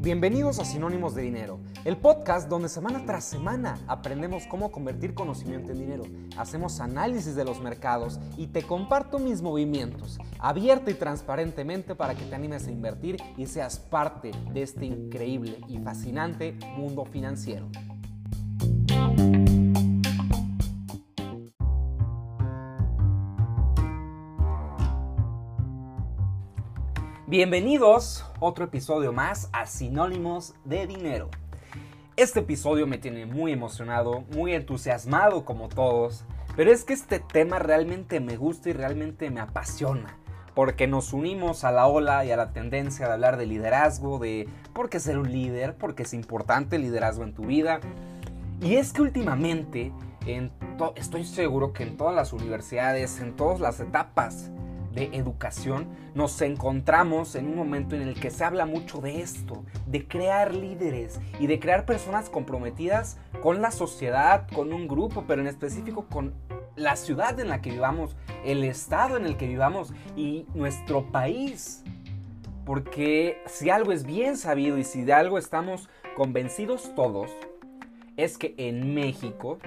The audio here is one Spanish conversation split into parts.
Bienvenidos a Sinónimos de Dinero, el podcast donde semana tras semana aprendemos cómo convertir conocimiento en dinero, hacemos análisis de los mercados y te comparto mis movimientos, abierto y transparentemente para que te animes a invertir y seas parte de este increíble y fascinante mundo financiero. Bienvenidos otro episodio más a Sinónimos de Dinero. Este episodio me tiene muy emocionado, muy entusiasmado como todos, pero es que este tema realmente me gusta y realmente me apasiona, porque nos unimos a la ola y a la tendencia de hablar de liderazgo, de por qué ser un líder, porque es importante el liderazgo en tu vida. Y es que últimamente, estoy seguro que en todas las universidades, en todas las etapas, de educación, nos encontramos en un momento en el que se habla mucho de esto, de crear líderes y de crear personas comprometidas con la sociedad, con un grupo, pero en específico con la ciudad en la que vivamos, el estado en el que vivamos y nuestro país. Porque si algo es bien sabido y si de algo estamos convencidos todos, es que en México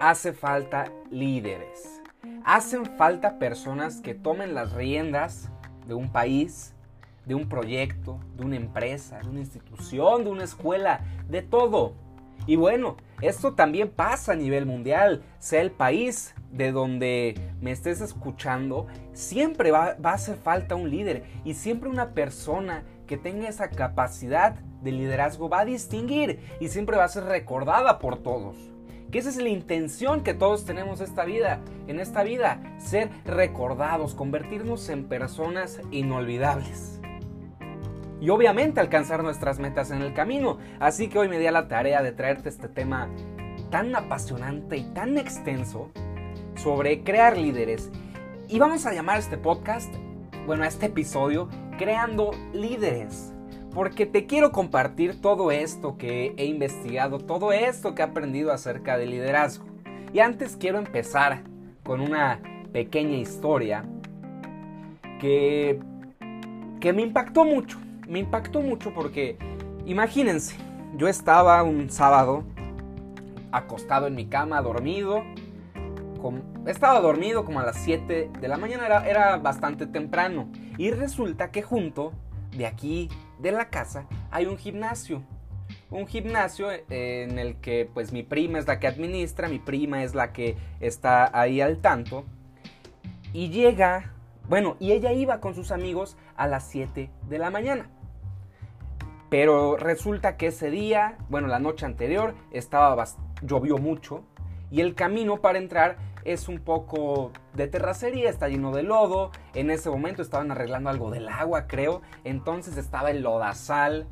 hace falta líderes Hacen falta personas que tomen las riendas de un país, de un proyecto, de una empresa, de una institución, de una escuela, de todo. Y bueno, esto también pasa a nivel mundial, sea el país de donde me estés escuchando, siempre va, a hacer falta un líder. Y siempre una persona que tenga esa capacidad de liderazgo va a distinguir y siempre va a ser recordada por todos que esa es la intención que todos tenemos esta vida, en esta vida, ser recordados, convertirnos en personas inolvidables. Y obviamente alcanzar nuestras metas en el camino. Así que hoy me di a la tarea de traerte este tema tan apasionante y tan extenso sobre crear líderes. Y vamos a llamar a este podcast, bueno, a este episodio, Creando Líderes porque te quiero compartir todo esto que he investigado, todo esto que he aprendido acerca del liderazgo. Y antes quiero empezar con una pequeña historia que, que me impactó mucho. Me impactó mucho porque, imagínense, yo estaba un sábado acostado en mi cama, dormido. estaba dormido como a las 7 de la mañana, era, era bastante temprano. Y resulta que junto de aquí de la casa hay un gimnasio. Un gimnasio eh, en el que pues mi prima es la que administra, mi prima es la que está ahí al tanto. Y llega, bueno, y ella iba con sus amigos a las 7 de la mañana. Pero resulta que ese día, bueno, la noche anterior, estaba llovió mucho y el camino para entrar es un poco de terracería, está lleno de lodo. En ese momento estaban arreglando algo del agua, creo. Entonces estaba el lodazal.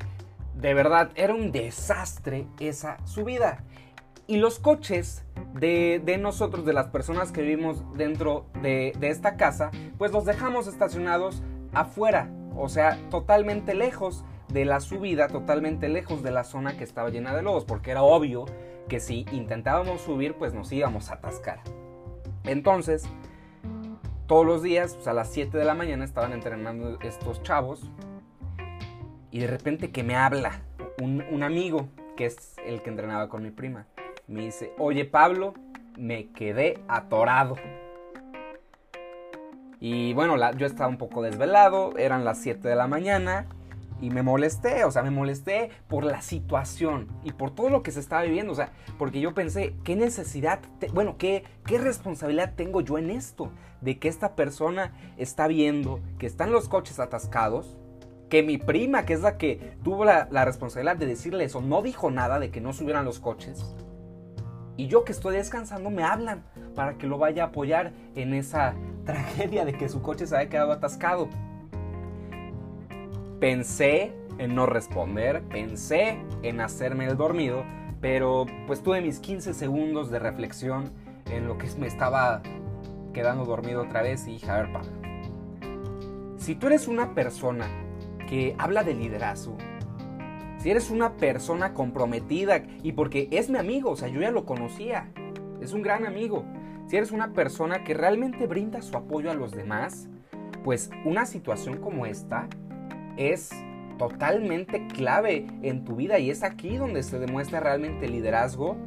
De verdad, era un desastre esa subida. Y los coches de, nosotros, de las personas que vivimos dentro de, de esta casa, pues los dejamos estacionados afuera. O sea, totalmente lejos de la subida, totalmente lejos de la zona que estaba llena de lodos, porque era obvio que si intentábamos subir, pues nos íbamos a atascar. Entonces, todos los días, pues, a las 7 de la mañana estaban entrenando estos chavos y de repente que me habla un, amigo que es el que entrenaba con mi prima. Me dice, oye Pablo, me quedé atorado. Y bueno, yo estaba un poco desvelado, eran las 7 de la mañana y me molesté, o sea, me molesté por la situación y por todo lo que se estaba viviendo, o sea, porque yo pensé, ¿qué necesidad, bueno, ¿qué, qué responsabilidad tengo yo en esto? De que esta persona está viendo que están los coches atascados, que mi prima, que es la que tuvo la, la responsabilidad de decirle eso, no dijo nada de que no subieran los coches. Y yo que estoy descansando me hablan para que lo vaya a apoyar en esa tragedia de que su coche se haya quedado atascado. Pensé en no responder, pensé en hacerme el dormido, pero pues tuve mis 15 segundos de reflexión en lo que me estaba quedando dormido otra vez y dije, a ver, Pablo, si tú eres una persona que habla de liderazgo, si eres una persona comprometida y porque es mi amigo, o sea, yo ya lo conocía, es un gran amigo, si eres una persona que realmente brinda su apoyo a los demás, pues una situación como esta es totalmente clave en tu vida y es aquí donde se demuestra realmente el liderazgo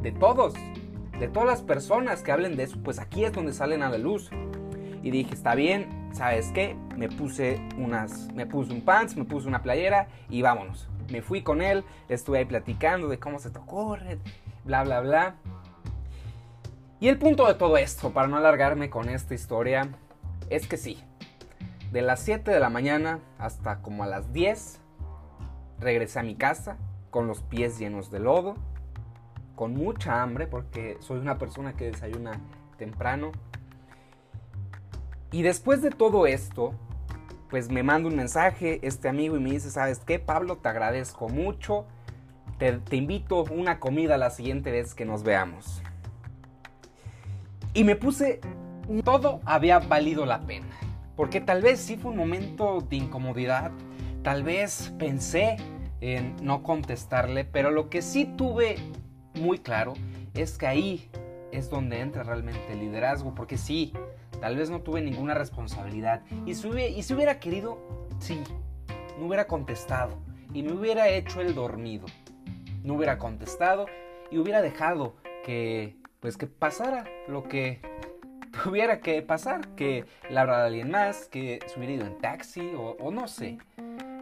de todos, de todas las personas que hablen de eso, pues aquí es donde salen a la luz. Y dije, está bien, ¿sabes qué? Me puse unas, me puse un pants, me puse una playera y vámonos. Me fui con él, estuve ahí platicando de cómo se te ocurre, bla, bla, bla. Y el punto de todo esto, para no alargarme con esta historia, es que sí, de las 7 de la mañana hasta como a las 10, regresé a mi casa con los pies llenos de lodo, con mucha hambre porque soy una persona que desayuna temprano. Y después de todo esto, pues me manda un mensaje este amigo y me dice, ¿sabes qué, Pablo? Te agradezco mucho. Te, te invito una comida la siguiente vez que nos veamos. Y me puse, todo había valido la pena. Porque tal vez sí fue un momento de incomodidad, tal vez pensé en no contestarle, pero lo que sí tuve muy claro es que ahí es donde entra realmente el liderazgo, porque sí, tal vez no tuve ninguna responsabilidad. Y si hubiera, y si hubiera querido, sí, no hubiera contestado y me hubiera hecho el dormido. No hubiera contestado y hubiera dejado que, pues, que pasara lo que tuviera que pasar, que la a alguien más, que se hubiera ido en taxi o, no sé.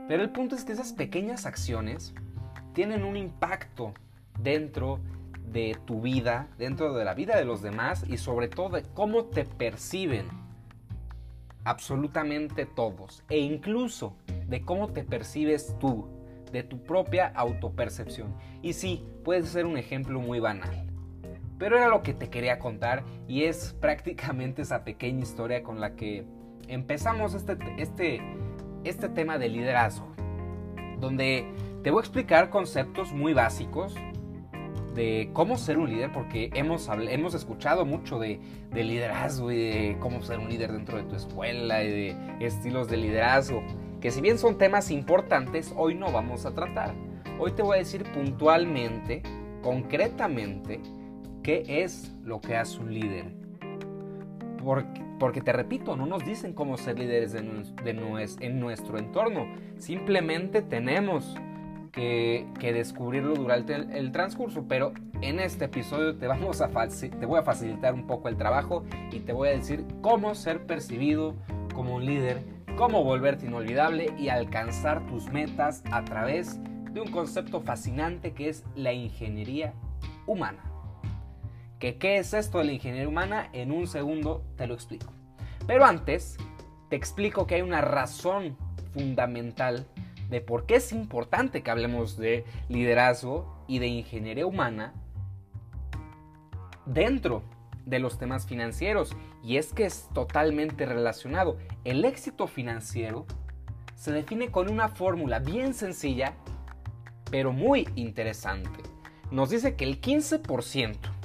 Pero el punto es que esas pequeñas acciones tienen un impacto dentro de tu vida, dentro de la vida de los demás y sobre todo de cómo te perciben absolutamente todos e incluso de cómo te percibes tú, de tu propia autopercepción. Y sí, puede ser un ejemplo muy banal. Pero era lo que te quería contar y es prácticamente esa pequeña historia con la que empezamos este, este, este tema de liderazgo. Donde te voy a explicar conceptos muy básicos de cómo ser un líder, porque hemos, hemos escuchado mucho de, de, liderazgo y de cómo ser un líder dentro de tu escuela y de estilos de liderazgo, que si bien son temas importantes, hoy no vamos a tratar. Hoy te voy a decir puntualmente, concretamente, ¿Qué es lo que hace un líder? Porque, te repito, no nos dicen cómo ser líderes de, en nuestro entorno. Simplemente tenemos que, descubrirlo durante el, transcurso. Pero en este episodio te, vamos a te voy a facilitar un poco el trabajo y te voy a decir cómo ser percibido como un líder, cómo volverte inolvidable y alcanzar tus metas a través de un concepto fascinante que es la ingeniería humana que qué es esto de la ingeniería humana, en un segundo te lo explico. Pero antes, te explico que hay una razón fundamental de por qué es importante que hablemos de liderazgo y de ingeniería humana dentro de los temas financieros. Y es que es totalmente relacionado. El éxito financiero se define con una fórmula bien sencilla, pero muy interesante. Nos dice que el 15%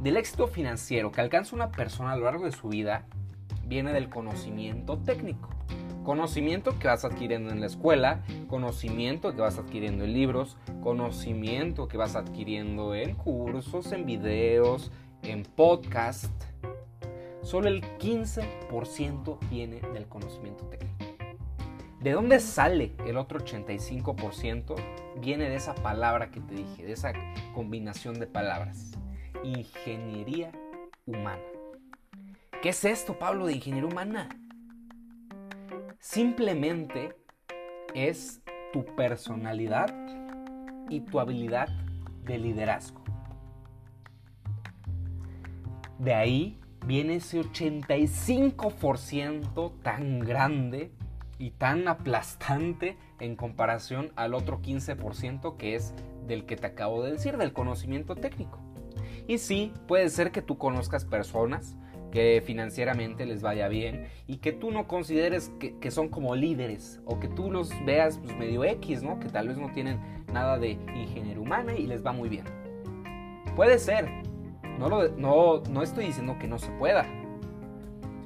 del éxito financiero que alcanza una persona a lo largo de su vida viene del conocimiento técnico. Conocimiento que vas adquiriendo en la escuela, conocimiento que vas adquiriendo en libros, conocimiento que vas adquiriendo en cursos, en videos, en podcast. Solo el 15% viene del conocimiento técnico. ¿De dónde sale el otro 85%? Viene de esa palabra que te dije, de esa combinación de palabras ingeniería humana. ¿Qué es esto, Pablo, de ingeniería humana? Simplemente es tu personalidad y tu habilidad de liderazgo. De ahí viene ese 85% tan grande y tan aplastante en comparación al otro 15% que es del que te acabo de decir, del conocimiento técnico. Y sí, puede ser que tú conozcas personas que financieramente les vaya bien y que tú no consideres que, son como líderes o que tú los veas pues, medio X, ¿no? Que tal vez no tienen nada de ingeniería humana y les va muy bien. Puede ser. No, no, no estoy diciendo que no se pueda.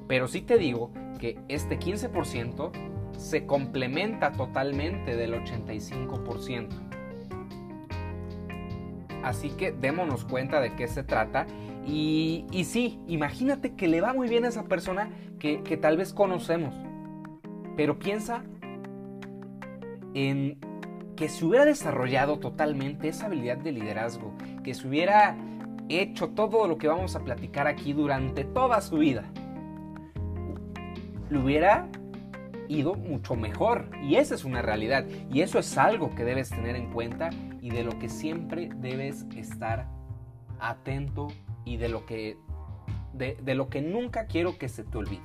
Pero sí te digo que este 15% se complementa totalmente del 85%. Así que démonos cuenta de qué se trata Y, sí, imagínate que le va muy bien a esa persona que, que tal vez conocemos. Pero piensa en que se hubiera desarrollado totalmente esa habilidad de liderazgo, que se hubiera hecho todo lo que vamos a platicar aquí durante toda su vida, le hubiera ido mucho mejor. Y esa es una realidad. Y eso es algo que debes tener en cuenta y de lo que siempre debes estar atento y de lo que, de, de lo que nunca quiero que se te olvide.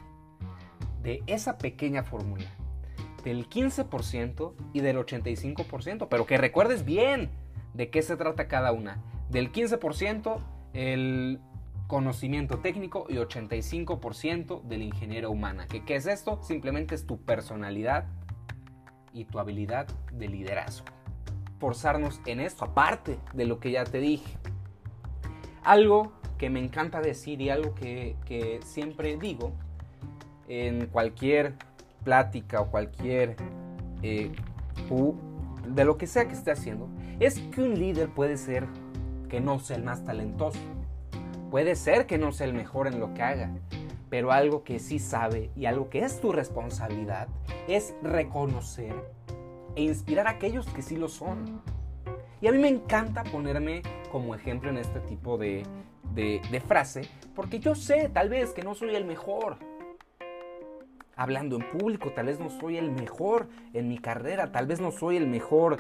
De esa pequeña fórmula. Del 15% y del 85%. Pero que recuerdes bien de qué se trata cada una. Del 15% el conocimiento técnico y 85% del ingeniero humana. ¿Qué, ¿Qué es esto? Simplemente es tu personalidad y tu habilidad de liderazgo. Forzarnos en esto, aparte de lo que ya te dije. Algo que me encanta decir y algo que, que siempre digo en cualquier plática o cualquier eh, de lo que sea que esté haciendo, es que un líder puede ser que no sea el más talentoso, Puede ser que no sea el mejor en lo que haga, pero algo que sí sabe y algo que es tu responsabilidad es reconocer e inspirar a aquellos que sí lo son. Y a mí me encanta ponerme como ejemplo en este tipo de, de, frase, porque yo sé tal vez que no soy el mejor. Hablando en público, tal vez no soy el mejor en mi carrera, tal vez no soy el mejor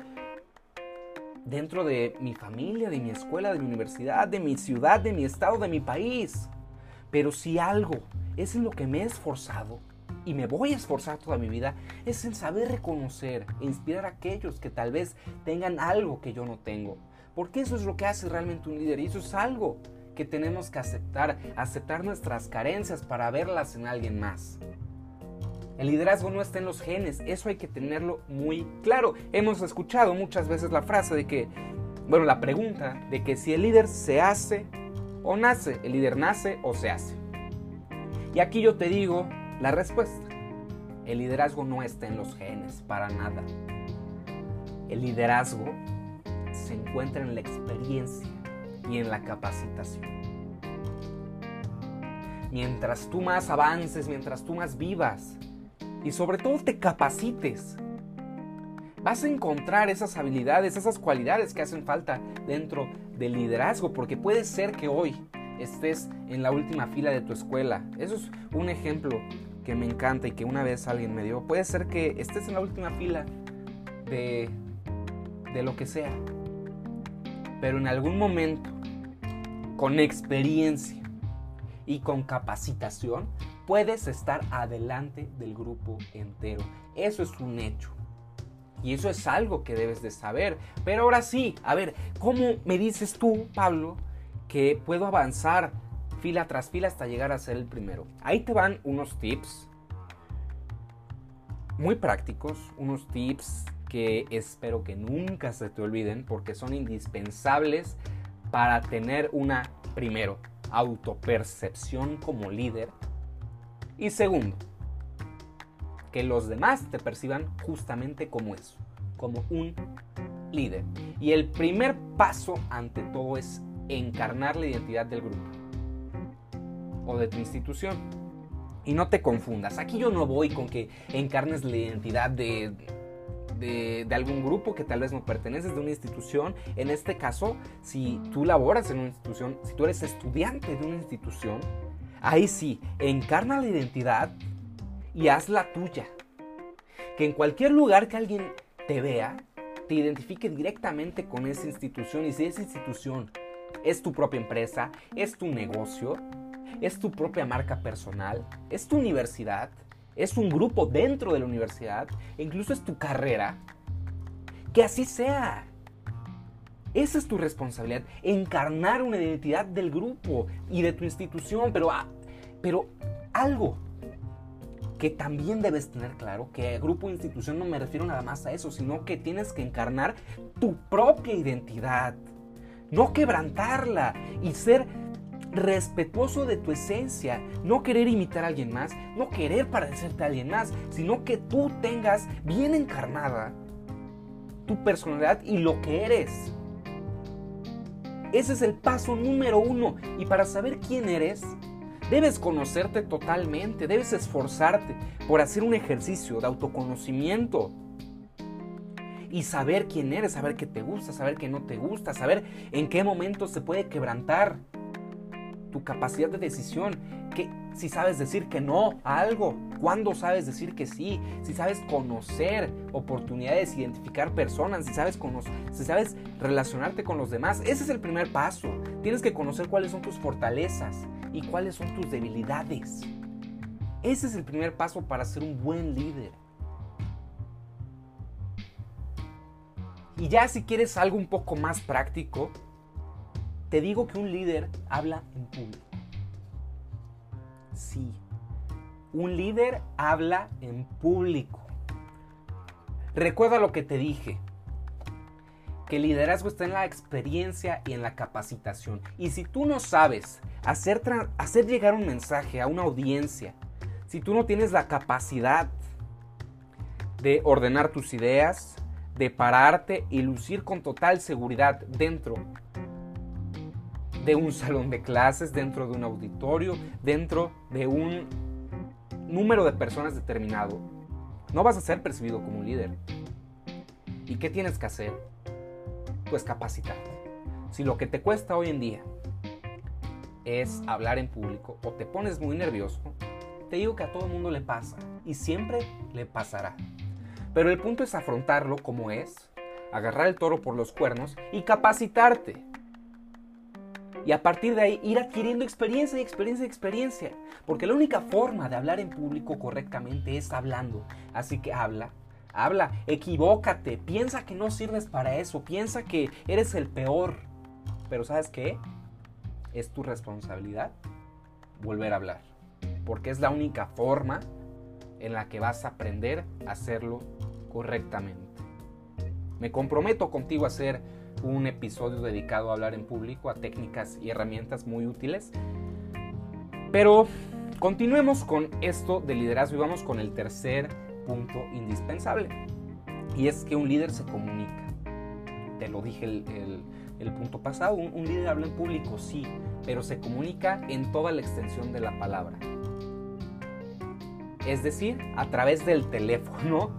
dentro de mi familia, de mi escuela, de mi universidad, de mi ciudad, de mi estado, de mi país. Pero si algo es en lo que me he esforzado y me voy a esforzar toda mi vida, es en saber reconocer e inspirar a aquellos que tal vez tengan algo que yo no tengo. Porque eso es lo que hace realmente un líder y eso es algo que tenemos que aceptar, aceptar nuestras carencias para verlas en alguien más. El liderazgo no está en los genes, eso hay que tenerlo muy claro. Hemos escuchado muchas veces la frase de que, bueno, la pregunta de que si el líder se hace o nace, el líder nace o se hace. Y aquí yo te digo la respuesta. El liderazgo no está en los genes, para nada. El liderazgo se encuentra en la experiencia y en la capacitación. Mientras tú más avances, mientras tú más vivas, y sobre todo te capacites. Vas a encontrar esas habilidades, esas cualidades que hacen falta dentro del liderazgo, porque puede ser que hoy estés en la última fila de tu escuela. Eso es un ejemplo que me encanta y que una vez alguien me dio. Puede ser que estés en la última fila de, de lo que sea, pero en algún momento, con experiencia y con capacitación, puedes estar adelante del grupo entero. Eso es un hecho. Y eso es algo que debes de saber. Pero ahora sí, a ver, ¿cómo me dices tú, Pablo, que puedo avanzar fila tras fila hasta llegar a ser el primero? Ahí te van unos tips muy prácticos, unos tips que espero que nunca se te olviden porque son indispensables para tener una, primero, autopercepción como líder y segundo, que los demás te perciban justamente como eso, como un líder. Y el primer paso ante todo es encarnar la identidad del grupo o de tu institución. Y no te confundas, aquí yo no voy con que encarnes la identidad de, de, de, algún grupo que tal vez no perteneces, de una institución. En este caso, si tú laboras en una institución, si tú eres estudiante de una institución, Ahí sí, encarna la identidad y haz la tuya. Que en cualquier lugar que alguien te vea, te identifique directamente con esa institución y si esa institución es tu propia empresa, es tu negocio, es tu propia marca personal, es tu universidad, es un grupo dentro de la universidad, e incluso es tu carrera, que así sea. Esa es tu responsabilidad, encarnar una identidad del grupo y de tu institución, pero, ah, pero algo que también debes tener claro, que grupo e institución no me refiero nada más a eso, sino que tienes que encarnar tu propia identidad, no quebrantarla y ser respetuoso de tu esencia, no querer imitar a alguien más, no querer parecerte a alguien más, sino que tú tengas bien encarnada tu personalidad y lo que eres. Ese es el paso número uno. Y para saber quién eres, debes conocerte totalmente, debes esforzarte por hacer un ejercicio de autoconocimiento. Y saber quién eres, saber qué te gusta, saber qué no te gusta, saber en qué momento se puede quebrantar tu capacidad de decisión, que si sabes decir que no a algo, cuándo sabes decir que sí, si sabes conocer oportunidades, identificar personas, si sabes si sabes relacionarte con los demás, ese es el primer paso. Tienes que conocer cuáles son tus fortalezas y cuáles son tus debilidades. Ese es el primer paso para ser un buen líder. Y ya si quieres algo un poco más práctico, te digo que un líder habla en público. Sí, un líder habla en público. Recuerda lo que te dije, que el liderazgo está en la experiencia y en la capacitación. Y si tú no sabes hacer, hacer llegar un mensaje a una audiencia, si tú no tienes la capacidad de ordenar tus ideas, de pararte y lucir con total seguridad dentro de un salón de clases, dentro de un auditorio, dentro de un número de personas determinado, no vas a ser percibido como un líder. ¿Y qué tienes que hacer? Pues capacitarte. Si lo que te cuesta hoy en día es hablar en público o te pones muy nervioso, te digo que a todo mundo le pasa y siempre le pasará. Pero el punto es afrontarlo como es, agarrar el toro por los cuernos y capacitarte y a partir de ahí ir adquiriendo experiencia y experiencia y experiencia. Porque la única forma de hablar en público correctamente es hablando. Así que habla, habla, equivócate, piensa que no sirves para eso, piensa que eres el peor. Pero ¿sabes qué? Es tu responsabilidad volver a hablar. Porque es la única forma en la que vas a aprender a hacerlo correctamente. Me comprometo contigo a hacer un episodio dedicado a hablar en público, a técnicas y herramientas muy útiles. Pero continuemos con esto de liderazgo y vamos con el tercer punto indispensable. Y es que un líder se comunica. Te lo dije el, punto pasado, un, un líder habla en público, sí, pero se comunica en toda la extensión de la palabra. Es decir, a través del teléfono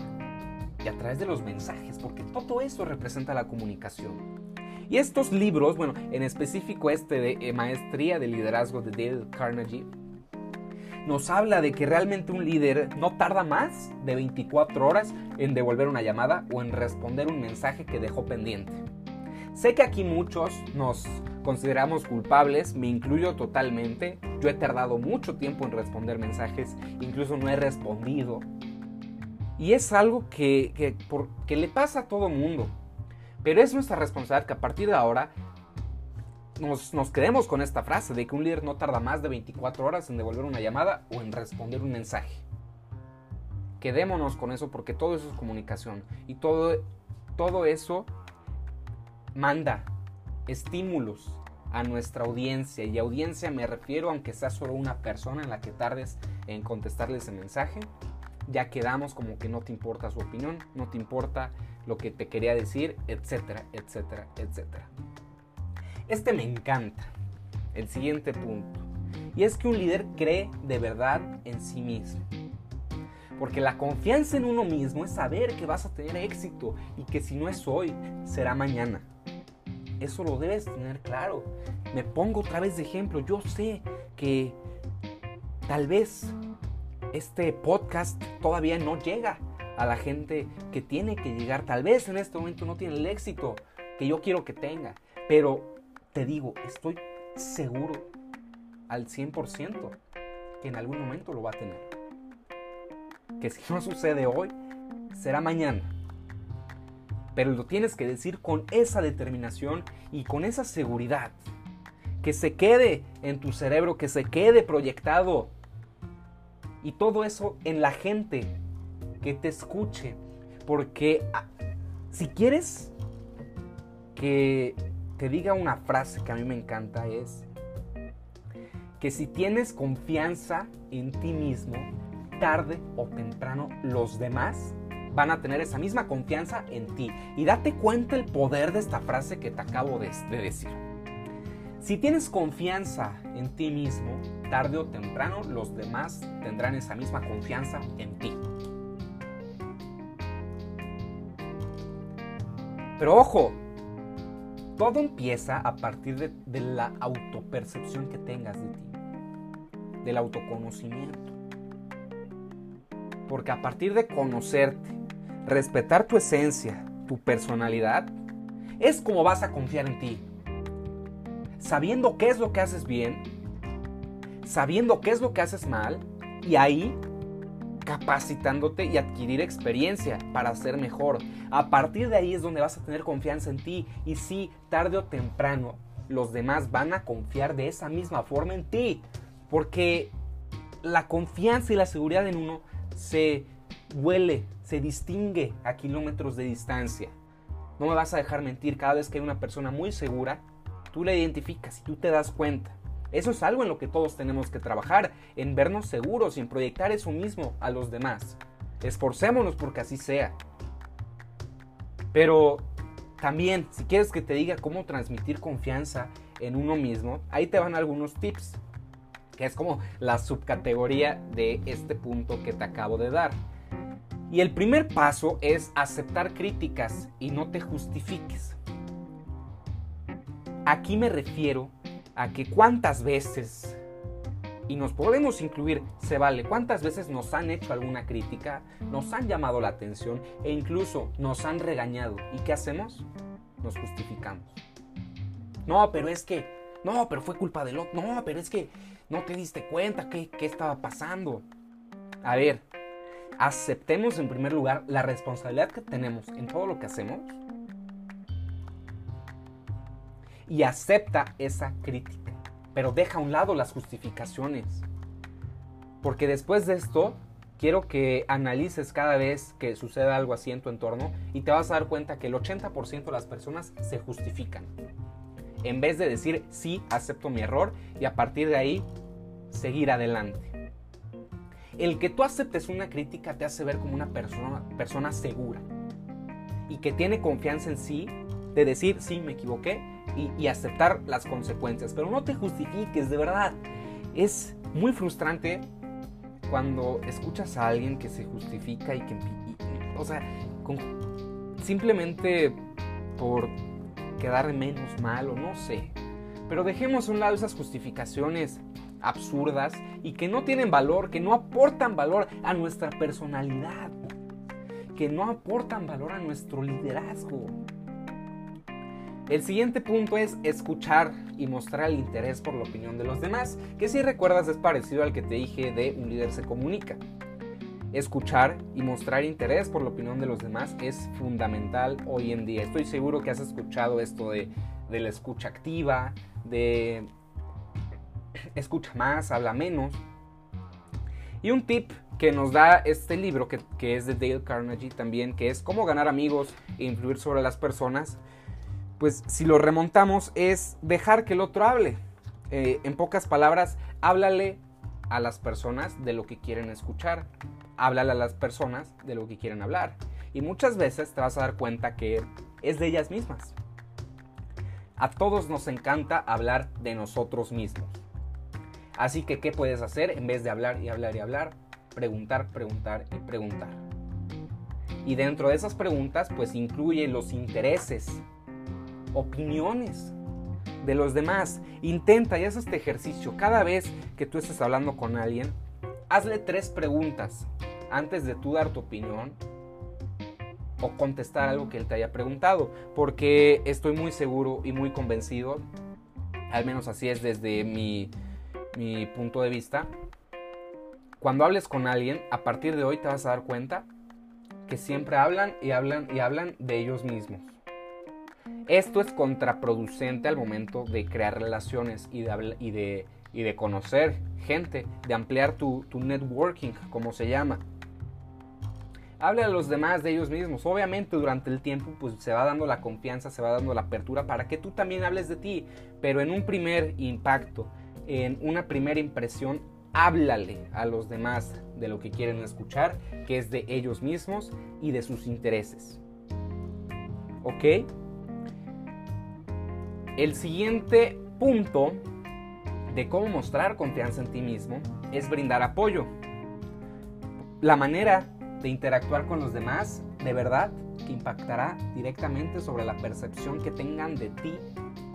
y a través de los mensajes, porque todo eso representa la comunicación. Y estos libros, bueno, en específico este de eh, Maestría de Liderazgo de Dale Carnegie, nos habla de que realmente un líder no tarda más de 24 horas en devolver una llamada o en responder un mensaje que dejó pendiente. Sé que aquí muchos nos consideramos culpables, me incluyo totalmente. Yo he tardado mucho tiempo en responder mensajes, incluso no he respondido. Y es algo que, que, que le pasa a todo mundo. Pero es nuestra responsabilidad que a partir de ahora nos, nos, quedemos con esta frase de que un líder no tarda más de 24 horas en devolver una llamada o en responder un mensaje. Quedémonos con eso porque todo eso es comunicación y todo, todo eso manda estímulos a nuestra audiencia. Y audiencia me refiero, aunque sea solo una persona en la que tardes en contestarle ese mensaje, ya quedamos como que no te importa su opinión, no te importa lo que te quería decir, etcétera, etcétera, etcétera. Este me encanta. El siguiente punto. Y es que un líder cree de verdad en sí mismo. Porque la confianza en uno mismo es saber que vas a tener éxito y que si no es hoy, será mañana. Eso lo debes tener claro. Me pongo otra vez de ejemplo. Yo sé que tal vez este podcast todavía no llega a la gente que tiene que llegar. Tal vez en este momento no tiene el éxito que yo quiero que tenga, pero te digo, estoy seguro al 100% que en algún momento lo va a tener. Que si no sucede hoy, será mañana. Pero lo tienes que decir con esa determinación y con esa seguridad. Que se quede en tu cerebro, que se quede proyectado. Y todo eso en la gente que te escuche. Porque ah, si quieres que te diga una frase que a mí me encanta es que si tienes confianza en ti mismo, tarde o temprano los demás van a tener esa misma confianza en ti. Y date cuenta el poder de esta frase que te acabo de, de decir. Si tienes confianza en ti mismo, tarde o temprano los demás tendrán esa misma confianza en ti. Pero ojo, todo empieza a partir de, la autopercepción que tengas de ti, del autoconocimiento. Porque a partir de conocerte, respetar tu esencia, tu personalidad, es como vas a confiar en ti. Sabiendo qué es lo que haces bien, sabiendo qué es lo que haces mal, y ahí capacitándote y adquirir experiencia para ser mejor. A partir de ahí es donde vas a tener confianza en ti y sí, tarde o temprano, los demás van a confiar de esa misma forma en ti. Porque la confianza y la seguridad en uno se huele, se distingue a kilómetros de distancia. No me vas a dejar mentir, cada vez que hay una persona muy segura, tú la identificas y tú te das cuenta. Eso es algo en lo que todos tenemos que trabajar, en vernos seguros y en proyectar eso mismo a los demás. Esforcémonos porque así sea. Pero también, si quieres que te diga cómo transmitir confianza en uno mismo, ahí te van algunos tips, que es como la subcategoría de este punto que te acabo de dar. Y el primer paso es aceptar críticas y no te justifiques. Aquí me refiero a que cuántas veces, y nos podemos incluir, se vale, cuántas veces nos han hecho alguna crítica, nos han llamado la atención e incluso nos han regañado. ¿Y qué hacemos? Nos justificamos. No, pero es que, no, pero fue culpa del otro, no, pero es que no te diste cuenta qué, qué estaba pasando. A ver, aceptemos en primer lugar la responsabilidad que tenemos en todo lo que hacemos y acepta esa crítica, pero deja a un lado las justificaciones. Porque después de esto, quiero que analices cada vez que suceda algo así en tu entorno y te vas a dar cuenta que el 80% de las personas se justifican. En vez de decir, sí, acepto mi error y a partir de ahí seguir adelante. El que tú aceptes una crítica te hace ver como una persona, persona segura y que tiene confianza en sí de decir, sí, me equivoqué y, aceptar las consecuencias. Pero no te justifiques, de verdad. Es muy frustrante cuando escuchas a alguien que se justifica y que... o sea, simplemente por quedar menos mal o no sé. Pero dejemos a un lado esas justificaciones absurdas y que no tienen valor, que no aportan valor a nuestra personalidad, que no aportan valor a nuestro liderazgo. El siguiente punto es escuchar y mostrar el interés por la opinión de los demás, que si recuerdas es parecido al que te dije de un líder se comunica. Escuchar y mostrar interés por la opinión de los demás es fundamental hoy en día. Estoy seguro que has escuchado esto de, la escucha activa, de escucha más, habla menos. Y un tip que nos da este libro, que, que, es de Dale Carnegie también, que es cómo ganar amigos e influir sobre las personas, pues si lo remontamos es dejar que el otro hable. Eh, en pocas palabras, háblale a las personas de lo que quieren escuchar. Háblale a las personas de lo que quieren hablar. Y muchas veces te vas a dar cuenta que es de ellas mismas. A todos nos encanta hablar de nosotros mismos. Así que, ¿qué puedes hacer en vez de hablar y hablar y hablar? Preguntar, preguntar y preguntar. Y dentro de esas preguntas, pues incluye los intereses opiniones de los demás. Intenta y haz este ejercicio. Cada vez que tú estés hablando con alguien, hazle tres preguntas antes de tú dar tu opinión o contestar algo que él te haya preguntado. Porque estoy muy seguro y muy convencido, al menos así es desde mi, mi punto de vista, cuando hables con alguien, a partir de hoy te vas a dar cuenta que siempre hablan y hablan y hablan de ellos mismos. Esto es contraproducente al momento de crear relaciones y de, conocer gente, de ampliar tu, tu networking, como se llama. Habla a los demás de ellos mismos. Obviamente durante el tiempo pues se va dando la confianza, se va dando la apertura para que tú también hables de ti. Pero en un primer impacto, en una primera impresión, háblale a los demás de lo que quieren escuchar, que es de ellos mismos y de sus intereses. ¿Ok? El siguiente punto de cómo mostrar confianza en ti mismo es brindar apoyo. La manera de interactuar con los demás, de verdad, que impactará directamente sobre la percepción que tengan de ti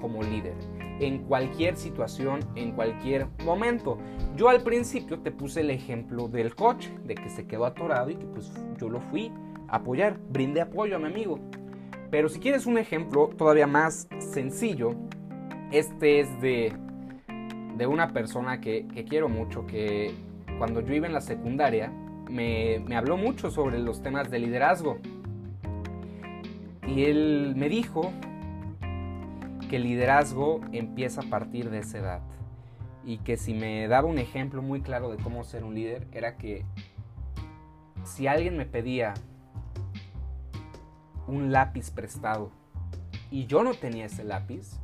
como líder en cualquier situación, en cualquier momento. Yo al principio te puse el ejemplo del coche, de que se quedó atorado y que pues yo lo fui a apoyar, brindé apoyo a mi amigo. Pero si quieres un ejemplo todavía más sencillo, este es de, de una persona que, que, quiero mucho, que cuando yo iba en la secundaria me, me habló mucho sobre los temas de liderazgo. Y él me dijo que el liderazgo empieza a partir de esa edad. Y que si me daba un ejemplo muy claro de cómo ser un líder, era que si alguien me pedía un lápiz prestado y yo no tenía ese lápiz,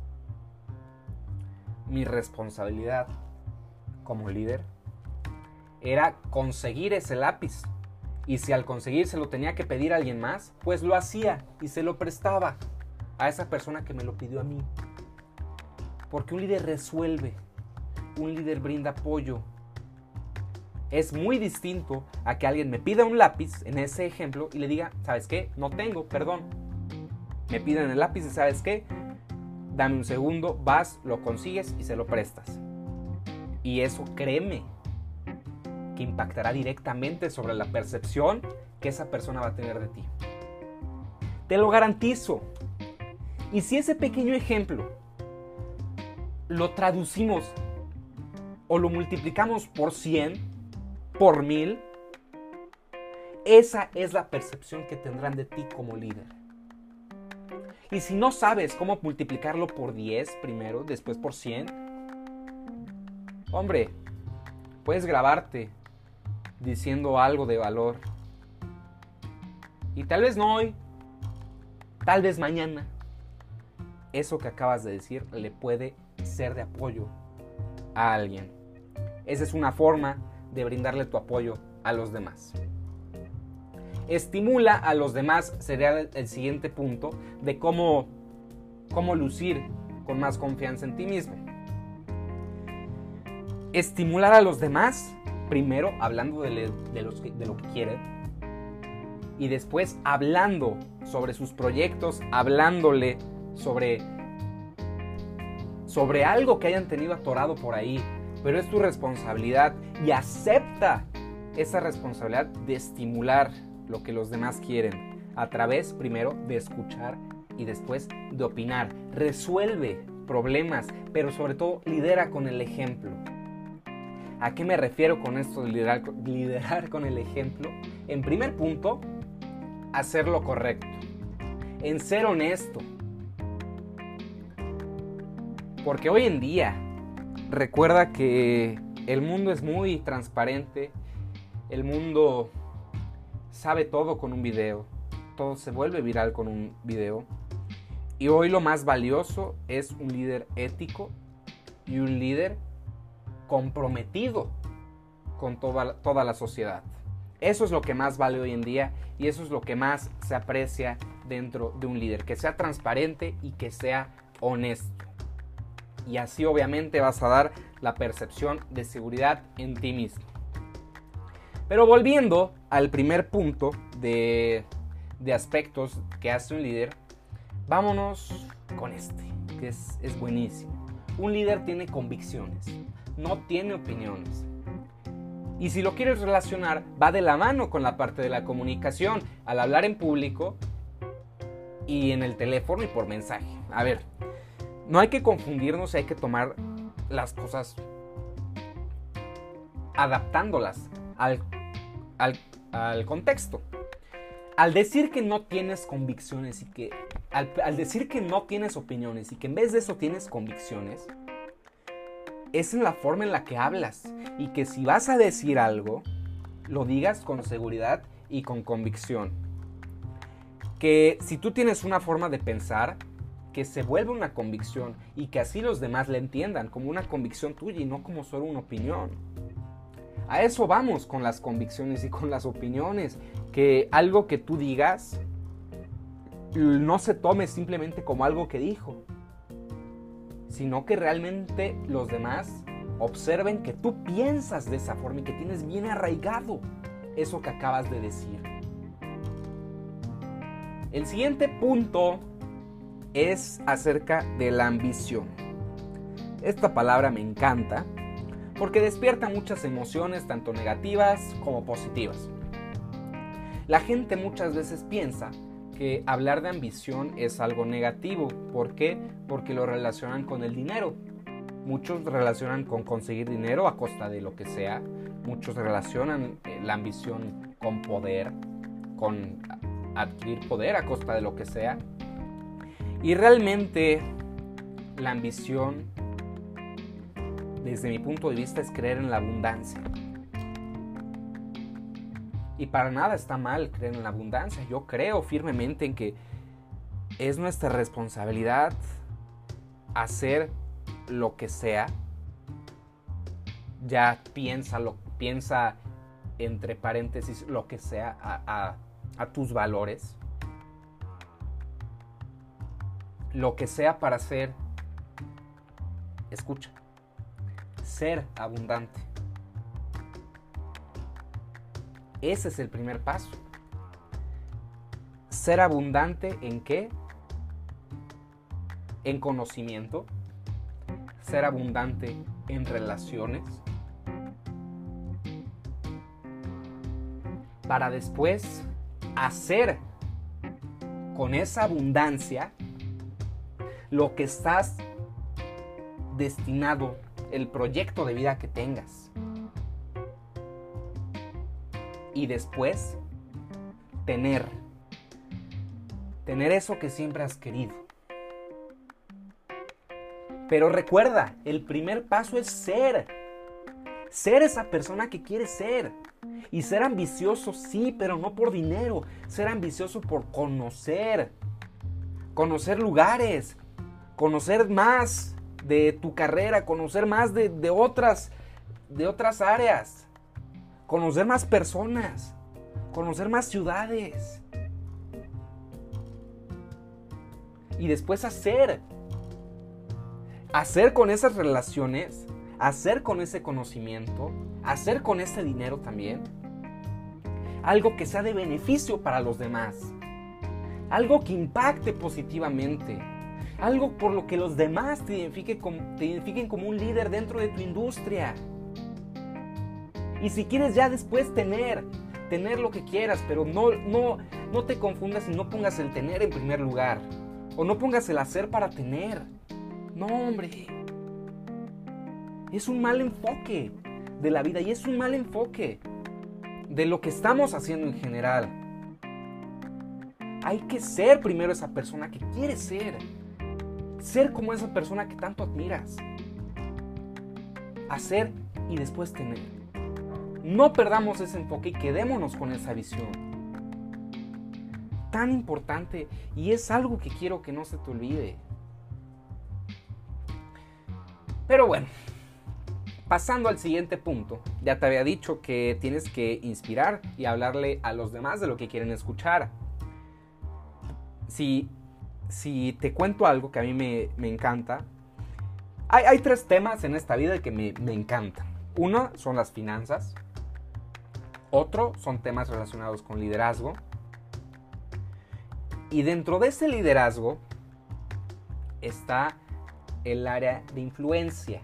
mi responsabilidad como líder era conseguir ese lápiz. Y si al conseguir se lo tenía que pedir a alguien más, pues lo hacía y se lo prestaba a esa persona que me lo pidió a mí. Porque un líder resuelve, un líder brinda apoyo. Es muy distinto a que alguien me pida un lápiz en ese ejemplo y le diga, ¿sabes qué? No tengo, perdón. Me piden el lápiz y ¿sabes qué? Dame un segundo, vas, lo consigues y se lo prestas. Y eso, créeme, que impactará directamente sobre la percepción que esa persona va a tener de ti. Te lo garantizo. Y si ese pequeño ejemplo lo traducimos o lo multiplicamos por 100, por 1000, esa es la percepción que tendrán de ti como líder. Y si no sabes cómo multiplicarlo por 10 primero, después por 100, hombre, puedes grabarte diciendo algo de valor. Y tal vez no hoy, tal vez mañana, eso que acabas de decir le puede ser de apoyo a alguien. Esa es una forma de brindarle tu apoyo a los demás. Estimula a los demás sería el siguiente punto de cómo, cómo lucir con más confianza en ti mismo. Estimular a los demás, primero hablando de, lo que quieren, y después hablando sobre sus proyectos, hablándole sobre, sobre algo que hayan tenido atorado por ahí, pero es tu responsabilidad y acepta esa responsabilidad de estimular lo que los demás quieren a través primero de escuchar y después de opinar. Resuelve problemas, pero sobre todo lidera con el ejemplo. ¿A qué me refiero con esto de liderar, liderar con el ejemplo? En primer punto, hacer lo correcto. En ser honesto, porque hoy en día, recuerda que el mundo es muy transparente, el mundo sabe todo con un video, todo se vuelve viral con un video. Y hoy lo más valioso es un líder ético y un líder comprometido con toda, toda la sociedad. Eso es lo que más vale hoy en día y eso es lo que más se aprecia dentro de un líder, que sea transparente y que sea honesto y así obviamente vas a dar la percepción de seguridad en ti mismo. Pero volviendo al primer punto de, aspectos que hace un líder, vámonos con este, que es, es buenísimo. Un líder tiene convicciones, no tiene opiniones. Y si lo quieres relacionar, va de la mano con la parte de la comunicación, al hablar en público y en el teléfono y por mensaje. A ver, no hay que confundirnos, hay que tomar las cosas adaptándolas al, al, contexto. Al decir que no tienes convicciones y que al, al, decir que no tienes opiniones y que en vez de eso tienes convicciones, es en la forma en la que hablas y que si vas a decir algo, lo digas con seguridad y con convicción. Que si tú tienes una forma de pensar, que se vuelva una convicción y que así los demás la entiendan como una convicción tuya y no como solo una opinión. A eso vamos con las convicciones y con las opiniones, que algo que tú digas no se tome simplemente como algo que dijo, sino que realmente los demás observen que tú piensas de esa forma y que tienes bien arraigado eso que acabas de decir. El siguiente punto es acerca de la ambición. Esta palabra me encanta porque despierta muchas emociones, tanto negativas como positivas. La gente muchas veces piensa que hablar de ambición es algo negativo. ¿Por qué? Porque lo relacionan con el dinero. Muchos relacionan con conseguir dinero a costa de lo que sea. Muchos relacionan eh, la ambición con poder, con adquirir poder a costa de lo que sea. Y realmente la ambición, desde mi punto de vista, es creer en la abundancia. Y para nada está mal creer en la abundancia. Yo creo firmemente en que es nuestra responsabilidad hacer lo que sea. Ya piensa, lo, piensa entre paréntesis lo que sea a, a tus valores. Lo que sea para ser, escucha, ser abundante. Ese es el primer paso. Ser abundante en qué? En conocimiento. Ser abundante en relaciones. Para después hacer con esa abundancia lo que estás destinado, el proyecto de vida que tengas y después tener. Tener eso que siempre has querido. Pero recuerda, el primer paso es ser. Ser esa persona que quieres ser. Y ser ambicioso, sí, pero no por dinero. Ser ambicioso por conocer. Conocer lugares. Conocer más de tu carrera. Conocer más de, de otras, de otras áreas conocer más personas, conocer más ciudades. Y después hacer. Hacer con esas relaciones, hacer con ese conocimiento, hacer con ese dinero también. Algo que sea de beneficio para los demás. Algo que impacte positivamente. Algo por lo que los demás te identifiquen como, un líder dentro de tu industria. Y si quieres ya después tener, tener lo que quieras, pero no, no, no te confundas y no pongas el tener en primer lugar. O no pongas el hacer para tener. No, hombre. Es un mal enfoque de la vida y es un mal enfoque de lo que estamos haciendo en general. Hay que ser primero esa persona que quieres ser. Ser como esa persona que tanto admiras. Hacer y después tener. No perdamos ese enfoque y quedémonos con esa visión. Tan importante y es algo que quiero que no se te olvide. Pero bueno, pasando al siguiente punto, ya te había dicho que tienes que inspirar y hablarle a los demás de lo que quieren escuchar. Si, si te cuento algo que a mí me, encanta, hay, tres temas en esta vida que me, me encantan. Uno son las finanzas, otro son temas relacionados con liderazgo. Y dentro de ese liderazgo está el área de influencia.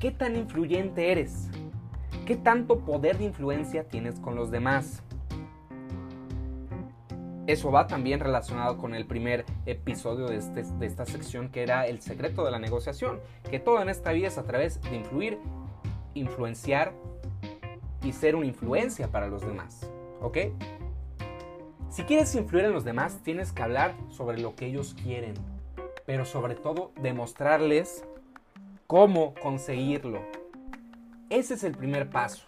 ¿Qué tan influyente eres? ¿Qué tanto poder de influencia tienes con los demás? Eso va también relacionado con el primer episodio de, este, de, esta sección que era el secreto de la negociación, que todo en esta vida es a través de influir, influenciar y ser una influencia para los demás. ¿Ok? Si quieres influir en los demás, tienes que hablar sobre lo que ellos quieren, pero sobre todo demostrarles cómo conseguirlo. Ese es el primer paso.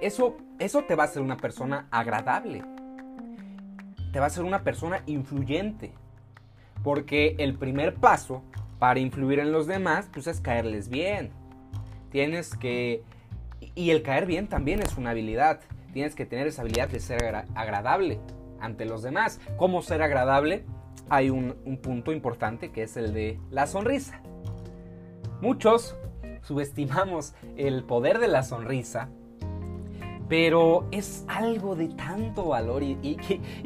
Eso, eso te va a hacer una persona agradable. Te va a hacer una persona influyente. Porque el primer paso para influir en los demás, pues es caerles bien. Tienes que y el caer bien también es una habilidad. Tienes que tener esa habilidad de ser agradable ante los demás. ¿Cómo ser agradable? hay un punto importante que es el de la sonrisa. Muchos subestimamos el poder de la sonrisa, pero es algo de tanto valor y,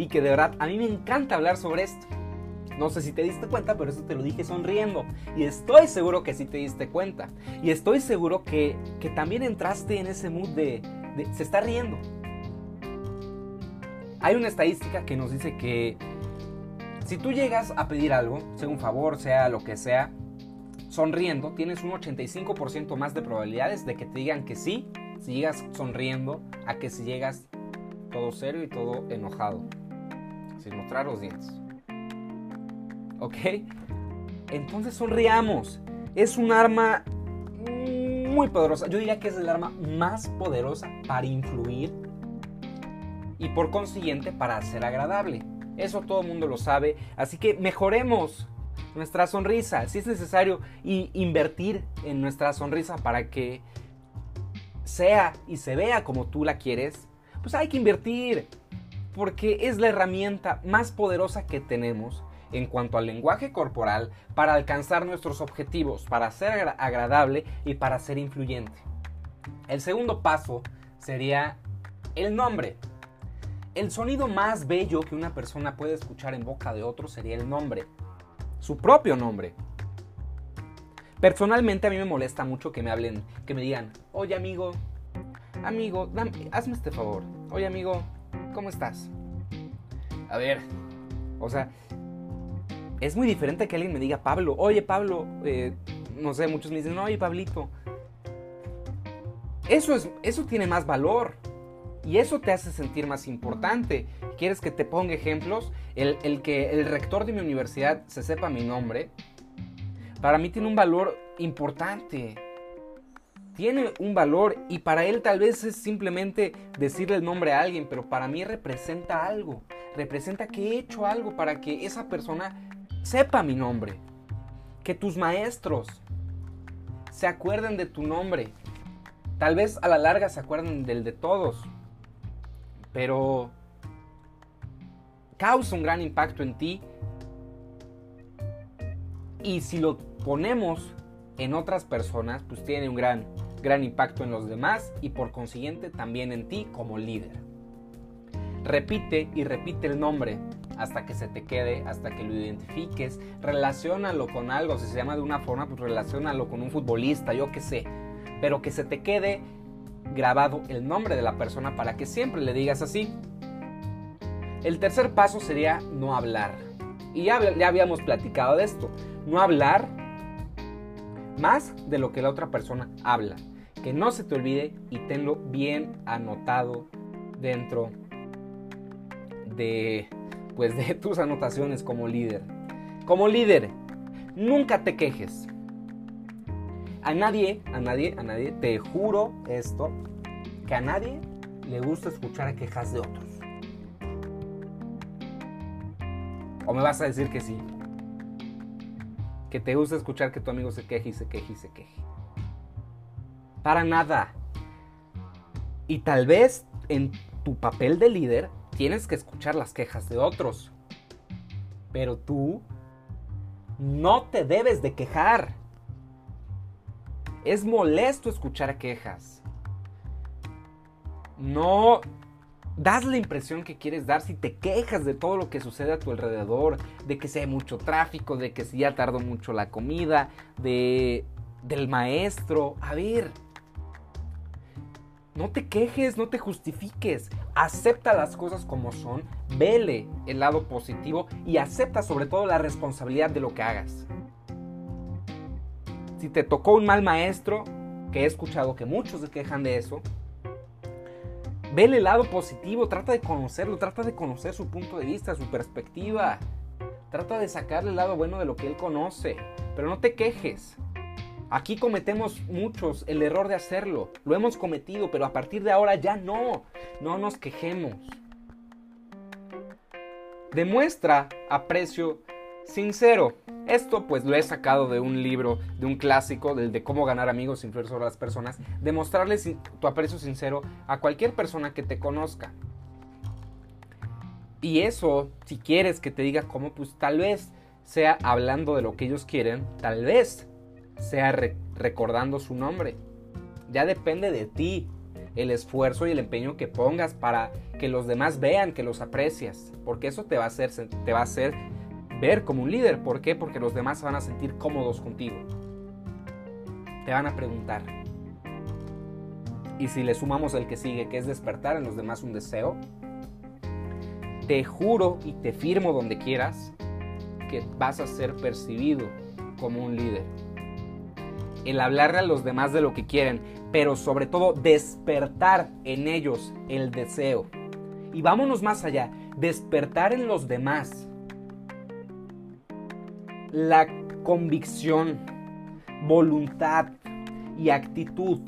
que de verdad a mí me encanta hablar sobre esto. No sé si te diste cuenta, pero eso te lo dije sonriendo. Y estoy seguro que sí te diste cuenta. Y estoy seguro que, que también entraste en ese mood de, de, se está riendo. Hay una estadística que nos dice que si tú llegas a pedir algo, sea un favor, sea lo que sea, sonriendo, tienes un 85% más de probabilidades de que te digan que sí si llegas sonriendo a que si llegas todo serio y todo enojado, sin mostrar los dientes. ¿Ok? Entonces sonriamos. Es un arma muy poderosa. Yo diría que es el arma más poderosa para influir y por consiguiente para ser agradable. Eso todo el mundo lo sabe. Así que mejoremos nuestra sonrisa. Si es necesario invertir en nuestra sonrisa para que sea y se vea como tú la quieres, pues hay que invertir. Porque es la herramienta más poderosa que tenemos en cuanto al lenguaje corporal para alcanzar nuestros objetivos, para ser agradable y para ser influyente. El segundo paso sería el nombre. El sonido más bello que una persona puede escuchar en boca de otro sería el nombre su propio nombre. Personalmente a mí me molesta mucho que me hablen, que me digan, oye amigo, amigo, hazme este favor. Oye amigo, ¿cómo estás? A ver, o sea, es muy diferente que alguien me diga Pablo, oye Pablo, eh, no sé, muchos me dicen, oye Pablito. Eso, es, eso tiene más valor. Y eso te hace sentir más importante. ¿Quieres que te ponga ejemplos? El, que el rector de mi universidad se sepa mi nombre, para mí tiene un valor importante. Tiene un valor y para él tal vez es simplemente decirle el nombre a alguien, pero para mí representa algo. Representa que he hecho algo para que esa persona sepa mi nombre. Que tus maestros se acuerden de tu nombre. Tal vez a la larga se acuerden del de todos. Pero causa un gran impacto en ti. Y si lo ponemos en otras personas, pues tiene un gran, gran impacto en los demás y por consiguiente también en ti como líder. Repite y repite el nombre hasta que se te quede, hasta que lo identifiques. Relaciónalo con algo. Si se llama de una forma, pues relaciónalo con un futbolista, yo qué sé. Pero que se te quede grabado el nombre de la persona para que siempre le digas así. El tercer paso sería no hablar. Y ya, habíamos platicado de esto. No hablar más de lo que la otra persona habla. Que no se te olvide y tenlo bien anotado dentro de pues de tus anotaciones como líder. Como líder, nunca te quejes. A nadie, a nadie, a nadie, te juro esto, que a nadie le gusta escuchar quejas de otros. ¿O me vas a decir que sí? Que te gusta escuchar que tu amigo se queje y se queje y se queje. Para nada. Y tal vez en tu papel de líder tienes que escuchar las quejas de otros. Pero tú no te debes de quejar. Es molesto escuchar quejas. No das la impresión que quieres dar si te quejas de todo lo que sucede a tu alrededor, de que si hay mucho tráfico, de que si ya tardó mucho la comida, de del maestro. A ver, no te quejes, no te justifiques. Acepta las cosas como son, vele el lado positivo y acepta sobre todo la responsabilidad de lo que hagas. Si te tocó un mal maestro, que he escuchado que muchos se quejan de eso, Vele el lado positivo, trata de conocerlo, trata de conocer su punto de vista, su perspectiva. Trata de sacarle el lado bueno de lo que él conoce, pero no te quejes. Aquí cometemos muchos el error de hacerlo. Lo hemos cometido, pero a partir de ahora ya no. No nos quejemos. Demuestra aprecio sincero. Esto pues lo he sacado de un libro, de un clásico, del de cómo ganar amigos sin influir sobre las personas. Demostrarles tu aprecio sincero a cualquier persona que te conozca. Y eso, si quieres que te diga cómo, pues tal vez sea hablando de lo que ellos quieren, tal vez sea recordando su nombre. Ya depende de ti el esfuerzo y el empeño que pongas para que los demás vean que los aprecias, porque eso te va a hacer, te va a hacer ver como un líder. ¿Por qué? Porque los demás se van a sentir cómodos contigo. Te van a preguntar. Y si le sumamos el que sigue, que es despertar en los demás un deseo, te juro y te firmo donde quieras que vas a ser percibido como un líder. El hablarle a los demás de lo que quieren, pero sobre todo despertar en ellos el deseo. Y vámonos más allá, despertar en los demás la convicción, voluntad y actitud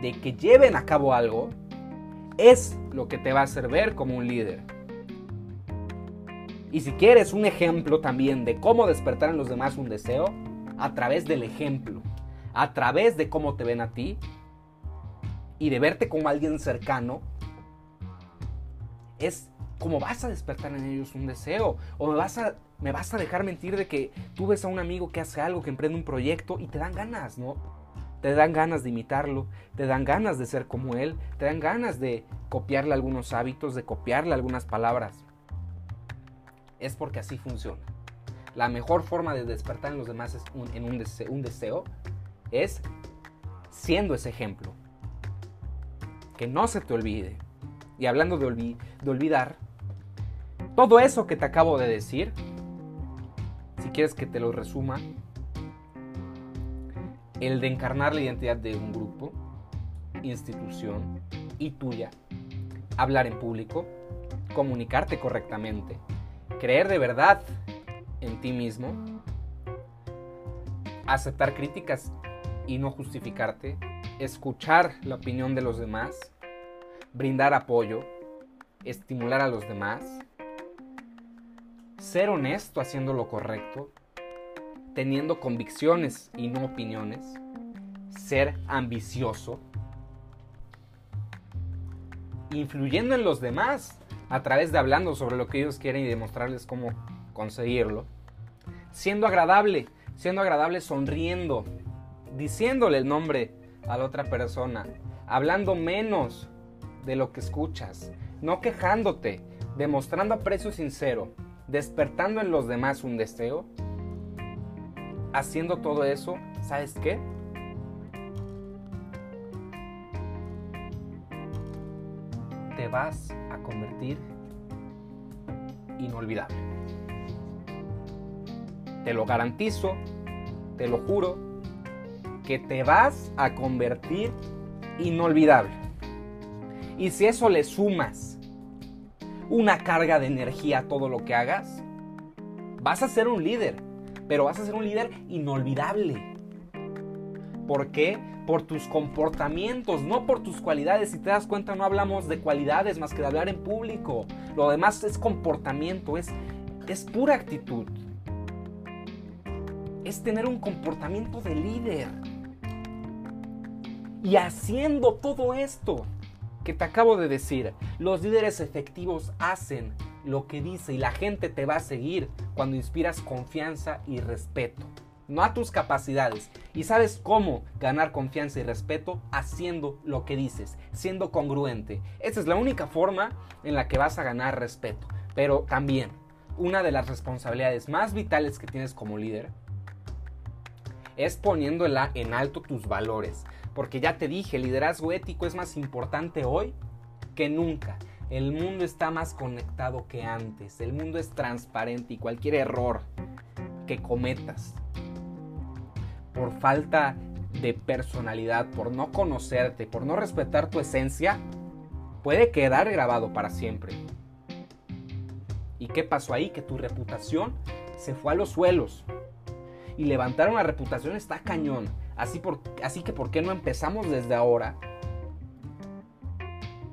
de que lleven a cabo algo es lo que te va a hacer ver como un líder. Y si quieres un ejemplo también de cómo despertar en los demás un deseo, a través del ejemplo, a través de cómo te ven a ti y de verte como alguien cercano, es como vas a despertar en ellos un deseo. O me vas a, me vas a dejar mentir de que tú ves a un amigo que hace algo, que emprende un proyecto y te dan ganas, ¿no? Te dan ganas de imitarlo, te dan ganas de ser como él, te dan ganas de copiarle algunos hábitos, de copiarle algunas palabras. Es porque así funciona. La mejor forma de despertar en los demás es en un deseo, un deseo es siendo ese ejemplo. Que no se te olvide. Y hablando de olvidar, todo eso que te acabo de decir, si quieres que te lo resuma, el de encarnar la identidad de un grupo, institución y tuya, hablar en público, comunicarte correctamente, creer de verdad en ti mismo, aceptar críticas y no justificarte, escuchar la opinión de los demás, brindar apoyo, estimular a los demás, ser honesto haciendo lo correcto, teniendo convicciones y no opiniones, ser ambicioso, influyendo en los demás a través de hablando sobre lo que ellos quieren y demostrarles cómo conseguirlo, siendo agradable, siendo agradable sonriendo, diciéndole el nombre a la otra persona, hablando menos de lo que escuchas, no quejándote, demostrando aprecio sincero, despertando en los demás un deseo, haciendo todo eso, ¿sabes qué? Te vas a convertir inolvidable. Te lo garantizo, te lo juro, que te vas a convertir inolvidable. Y si eso le sumas una carga de energía a todo lo que hagas, vas a ser un líder pero vas a ser un líder inolvidable. ¿Por qué? Por tus comportamientos, no por tus cualidades. Si te das cuenta, no hablamos de cualidades más que de hablar en público. Lo demás es comportamiento, es, es pura actitud. Es tener un comportamiento de líder. Y haciendo todo esto que te acabo de decir, los líderes efectivos hacen lo que dice y la gente te va a seguir cuando inspiras confianza y respeto. No a tus capacidades. ¿Y sabes cómo ganar confianza y respeto? Haciendo lo que dices, siendo congruente. Esa es la única forma en la que vas a ganar respeto. Pero también, una de las responsabilidades más vitales que tienes como líder es poniendo en alto tus valores. Porque ya te dije, el liderazgo ético es más importante hoy que nunca. El mundo está más conectado que antes. El mundo es transparente y cualquier error que cometas por falta de personalidad, por no conocerte, por no respetar tu esencia, puede quedar grabado para siempre. ¿Y qué pasó ahí? Que tu reputación se fue a los suelos. Y levantar una reputación está cañón. Así, por, así que ¿por qué no empezamos desde ahora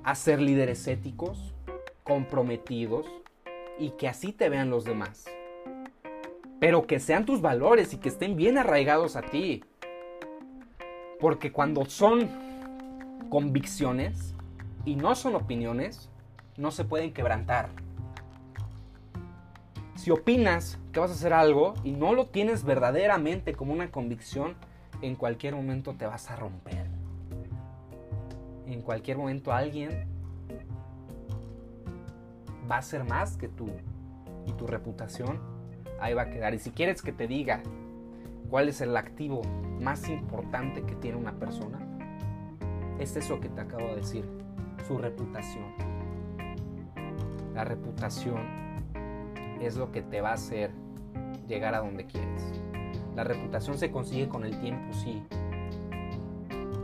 a ser líderes éticos, comprometidos y que así te vean los demás. Pero que sean tus valores y que estén bien arraigados a ti. Porque cuando son convicciones y no son opiniones, no se pueden quebrantar. Si opinas que vas a hacer algo y no lo tienes verdaderamente como una convicción, en cualquier momento te vas a romper. En cualquier momento alguien va a ser más que tú y tu reputación ahí va a quedar. Y si quieres que te diga cuál es el activo más importante que tiene una persona, es eso que te acabo de decir, su reputación. La reputación es lo que te va a hacer llegar a donde quieres. La reputación se consigue con el tiempo, sí.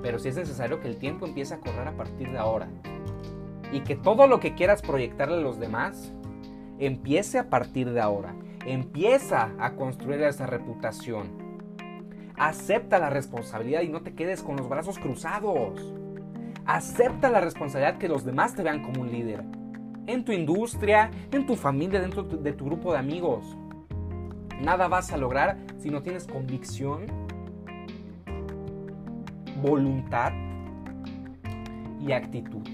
Pero si es necesario que el tiempo empiece a correr a partir de ahora. Y que todo lo que quieras proyectarle a los demás empiece a partir de ahora. Empieza a construir esa reputación. Acepta la responsabilidad y no te quedes con los brazos cruzados. Acepta la responsabilidad que los demás te vean como un líder. En tu industria, en tu familia, dentro de tu grupo de amigos. Nada vas a lograr si no tienes convicción, voluntad y actitud.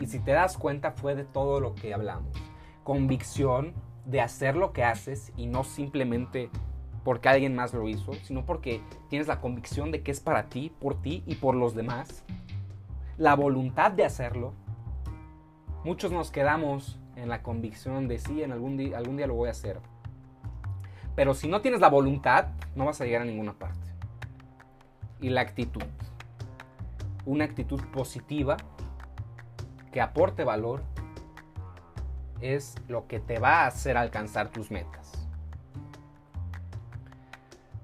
Y si te das cuenta fue de todo lo que hablamos. Convicción de hacer lo que haces y no simplemente porque alguien más lo hizo, sino porque tienes la convicción de que es para ti, por ti y por los demás. La voluntad de hacerlo. Muchos nos quedamos en la convicción de sí, en algún algún día lo voy a hacer. Pero si no tienes la voluntad, no vas a llegar a ninguna parte. Y la actitud. Una actitud positiva que aporte valor es lo que te va a hacer alcanzar tus metas.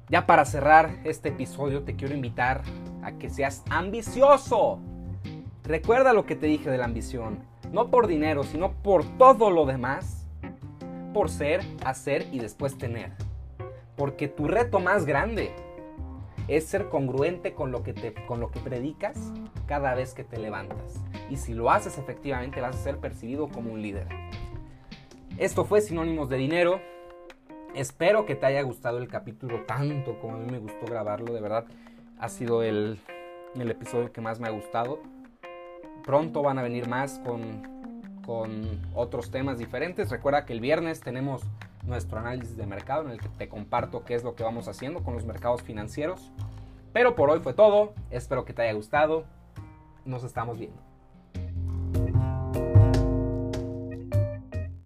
Ya para cerrar este episodio te quiero invitar a que seas ambicioso. Recuerda lo que te dije de la ambición. No por dinero, sino por todo lo demás. Por ser, hacer y después tener. Porque tu reto más grande es ser congruente con lo que, te, con lo que predicas cada vez que te levantas. Y si lo haces efectivamente vas a ser percibido como un líder. Esto fue Sinónimos de Dinero. Espero que te haya gustado el capítulo tanto como a mí me gustó grabarlo. De verdad, ha sido el, el episodio que más me ha gustado. Pronto van a venir más con, con otros temas diferentes. Recuerda que el viernes tenemos nuestro análisis de mercado en el que te comparto qué es lo que vamos haciendo con los mercados financieros. Pero por hoy fue todo. Espero que te haya gustado. Nos estamos viendo.